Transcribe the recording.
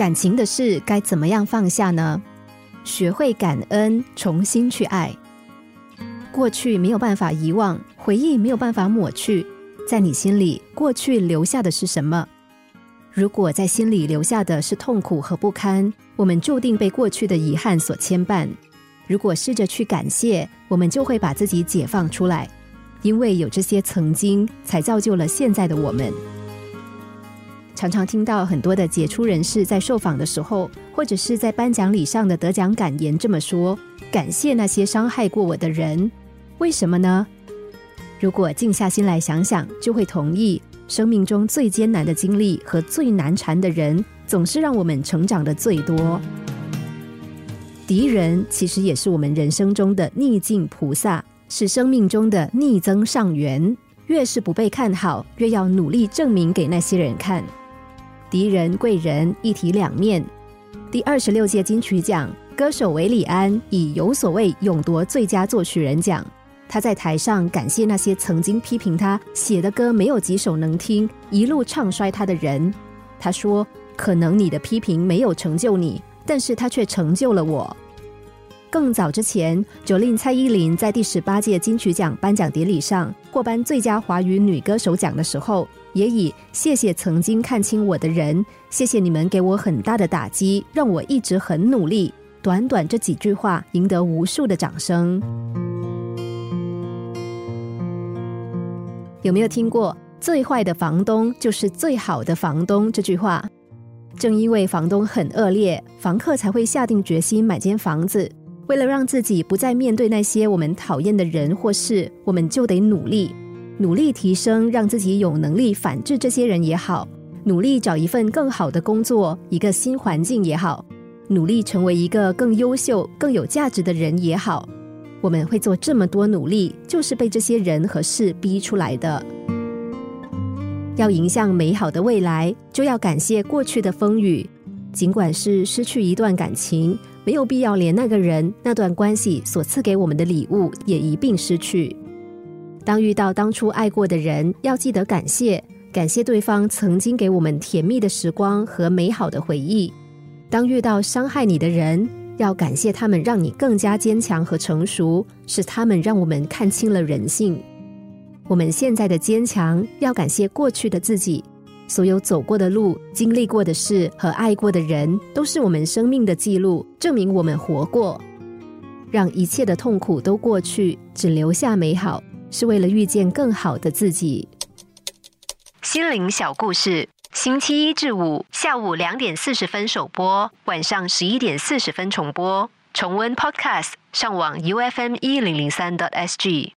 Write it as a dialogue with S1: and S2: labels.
S1: 感情的事该怎么样放下呢？学会感恩，重新去爱。过去没有办法遗忘，回忆没有办法抹去，在你心里，过去留下的是什么？如果在心里留下的是痛苦和不堪，我们注定被过去的遗憾所牵绊。如果试着去感谢，我们就会把自己解放出来，因为有这些曾经，才造就了现在的我们。常常听到很多的杰出人士在受访的时候，或者是在颁奖礼上的得奖感言这么说：“感谢那些伤害过我的人。”为什么呢？如果静下心来想想，就会同意。生命中最艰难的经历和最难缠的人，总是让我们成长的最多。敌人其实也是我们人生中的逆境菩萨，是生命中的逆增上缘。越是不被看好，越要努力证明给那些人看。敌人贵人一体两面。第二十六届金曲奖歌手韦礼安以《有所谓》勇夺最佳作曲人奖。他在台上感谢那些曾经批评他写的歌没有几首能听，一路唱衰他的人。他说：“可能你的批评没有成就你，但是他却成就了我。”更早之前，九令蔡依林在第十八届金曲奖颁奖典礼上获颁最佳华语女歌手奖的时候，也以“谢谢曾经看清我的人，谢谢你们给我很大的打击，让我一直很努力”，短短这几句话赢得无数的掌声。有没有听过“最坏的房东就是最好的房东”这句话？正因为房东很恶劣，房客才会下定决心买间房子。为了让自己不再面对那些我们讨厌的人或事，我们就得努力，努力提升，让自己有能力反制这些人也好，努力找一份更好的工作，一个新环境也好，努力成为一个更优秀、更有价值的人也好。我们会做这么多努力，就是被这些人和事逼出来的。要迎向美好的未来，就要感谢过去的风雨。尽管是失去一段感情，没有必要连那个人、那段关系所赐给我们的礼物也一并失去。当遇到当初爱过的人，要记得感谢，感谢对方曾经给我们甜蜜的时光和美好的回忆。当遇到伤害你的人，要感谢他们，让你更加坚强和成熟，是他们让我们看清了人性。我们现在的坚强，要感谢过去的自己，所有走过的路、经历过的事和爱过的人，都是我们生命的记录，证明我们活过。让一切的痛苦都过去，只留下美好，是为了遇见更好的自己。心灵小故事。星期一至五下午两点四十分首播，晚上十一点四十分重播。重温 Podcast，上网 U F M 一零零三 t S G。